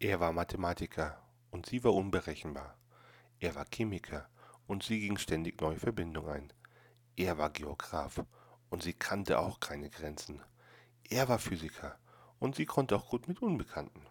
Er war Mathematiker und sie war unberechenbar. Er war Chemiker und sie ging ständig neue Verbindungen ein. Er war Geograf und sie kannte auch keine Grenzen. Er war Physiker und sie konnte auch gut mit Unbekannten.